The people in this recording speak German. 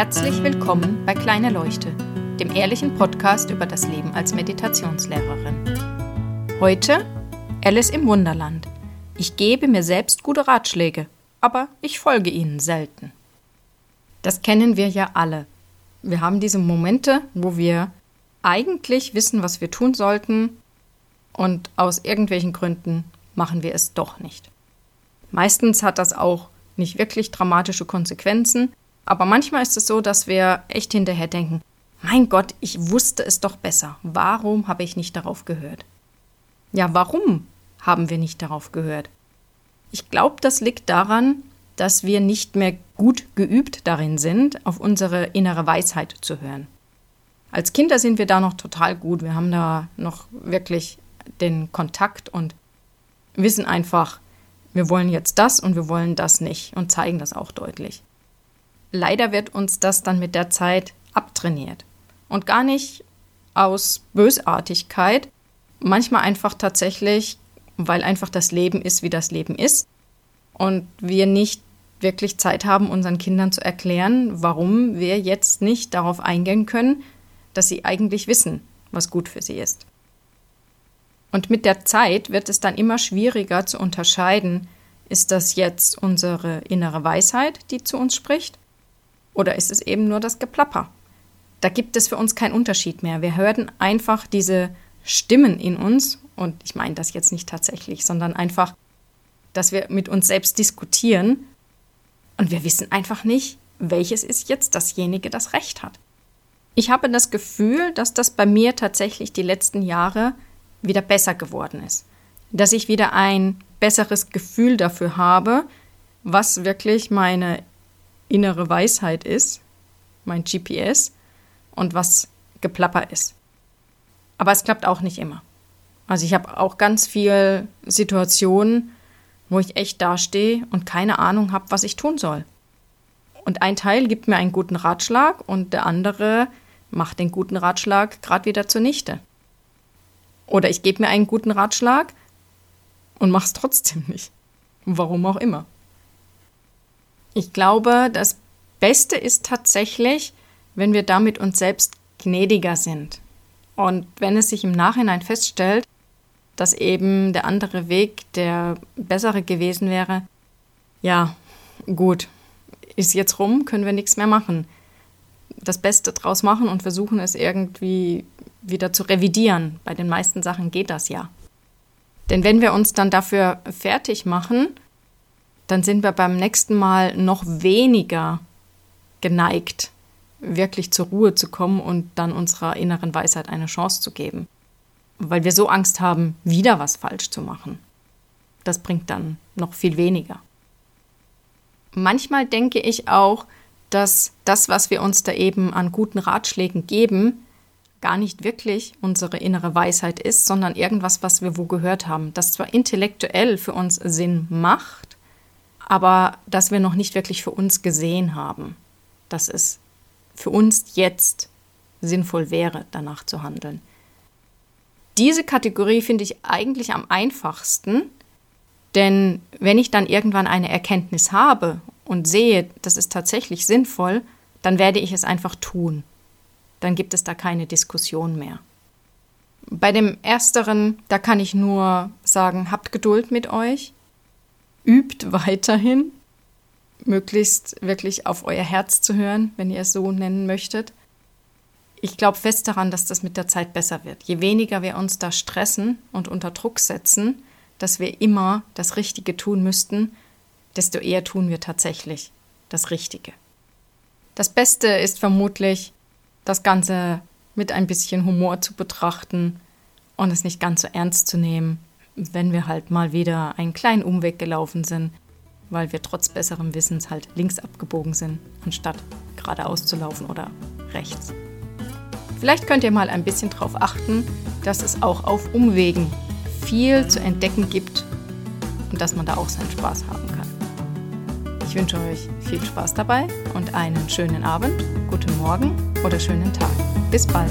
Herzlich willkommen bei Kleine Leuchte, dem ehrlichen Podcast über das Leben als Meditationslehrerin. Heute Alice im Wunderland. Ich gebe mir selbst gute Ratschläge, aber ich folge ihnen selten. Das kennen wir ja alle. Wir haben diese Momente, wo wir eigentlich wissen, was wir tun sollten, und aus irgendwelchen Gründen machen wir es doch nicht. Meistens hat das auch nicht wirklich dramatische Konsequenzen, aber manchmal ist es so, dass wir echt hinterher denken, mein Gott, ich wusste es doch besser. Warum habe ich nicht darauf gehört? Ja, warum haben wir nicht darauf gehört? Ich glaube, das liegt daran, dass wir nicht mehr gut geübt darin sind, auf unsere innere Weisheit zu hören. Als Kinder sind wir da noch total gut. Wir haben da noch wirklich den Kontakt und wissen einfach, wir wollen jetzt das und wir wollen das nicht und zeigen das auch deutlich. Leider wird uns das dann mit der Zeit abtrainiert. Und gar nicht aus Bösartigkeit, manchmal einfach tatsächlich, weil einfach das Leben ist, wie das Leben ist. Und wir nicht wirklich Zeit haben, unseren Kindern zu erklären, warum wir jetzt nicht darauf eingehen können, dass sie eigentlich wissen, was gut für sie ist. Und mit der Zeit wird es dann immer schwieriger zu unterscheiden, ist das jetzt unsere innere Weisheit, die zu uns spricht, oder ist es eben nur das Geplapper? Da gibt es für uns keinen Unterschied mehr. Wir hören einfach diese Stimmen in uns, und ich meine das jetzt nicht tatsächlich, sondern einfach, dass wir mit uns selbst diskutieren und wir wissen einfach nicht, welches ist jetzt dasjenige, das Recht hat. Ich habe das Gefühl, dass das bei mir tatsächlich die letzten Jahre wieder besser geworden ist. Dass ich wieder ein besseres Gefühl dafür habe, was wirklich meine innere Weisheit ist, mein GPS, und was Geplapper ist. Aber es klappt auch nicht immer. Also ich habe auch ganz viele Situationen, wo ich echt dastehe und keine Ahnung habe, was ich tun soll. Und ein Teil gibt mir einen guten Ratschlag und der andere macht den guten Ratschlag gerade wieder zunichte. Oder ich gebe mir einen guten Ratschlag und mache es trotzdem nicht. Warum auch immer. Ich glaube, das Beste ist tatsächlich, wenn wir damit uns selbst gnädiger sind. Und wenn es sich im Nachhinein feststellt, dass eben der andere Weg der bessere gewesen wäre, ja, gut, ist jetzt rum, können wir nichts mehr machen. Das Beste draus machen und versuchen es irgendwie wieder zu revidieren. Bei den meisten Sachen geht das ja. Denn wenn wir uns dann dafür fertig machen, dann sind wir beim nächsten Mal noch weniger geneigt, wirklich zur Ruhe zu kommen und dann unserer inneren Weisheit eine Chance zu geben. Weil wir so Angst haben, wieder was falsch zu machen. Das bringt dann noch viel weniger. Manchmal denke ich auch, dass das, was wir uns da eben an guten Ratschlägen geben, gar nicht wirklich unsere innere Weisheit ist, sondern irgendwas, was wir wo gehört haben, das zwar intellektuell für uns Sinn macht, aber das wir noch nicht wirklich für uns gesehen haben, dass es für uns jetzt sinnvoll wäre, danach zu handeln. Diese Kategorie finde ich eigentlich am einfachsten, denn wenn ich dann irgendwann eine Erkenntnis habe und sehe, das ist tatsächlich sinnvoll, dann werde ich es einfach tun dann gibt es da keine Diskussion mehr. Bei dem ersteren, da kann ich nur sagen, habt Geduld mit euch, übt weiterhin, möglichst wirklich auf euer Herz zu hören, wenn ihr es so nennen möchtet. Ich glaube fest daran, dass das mit der Zeit besser wird. Je weniger wir uns da stressen und unter Druck setzen, dass wir immer das Richtige tun müssten, desto eher tun wir tatsächlich das Richtige. Das Beste ist vermutlich, das Ganze mit ein bisschen Humor zu betrachten und es nicht ganz so ernst zu nehmen, wenn wir halt mal wieder einen kleinen Umweg gelaufen sind, weil wir trotz besserem Wissens halt links abgebogen sind, anstatt geradeaus zu laufen oder rechts. Vielleicht könnt ihr mal ein bisschen darauf achten, dass es auch auf Umwegen viel zu entdecken gibt und dass man da auch seinen Spaß haben kann. Ich wünsche euch viel Spaß dabei und einen schönen Abend, guten Morgen oder schönen Tag. Bis bald.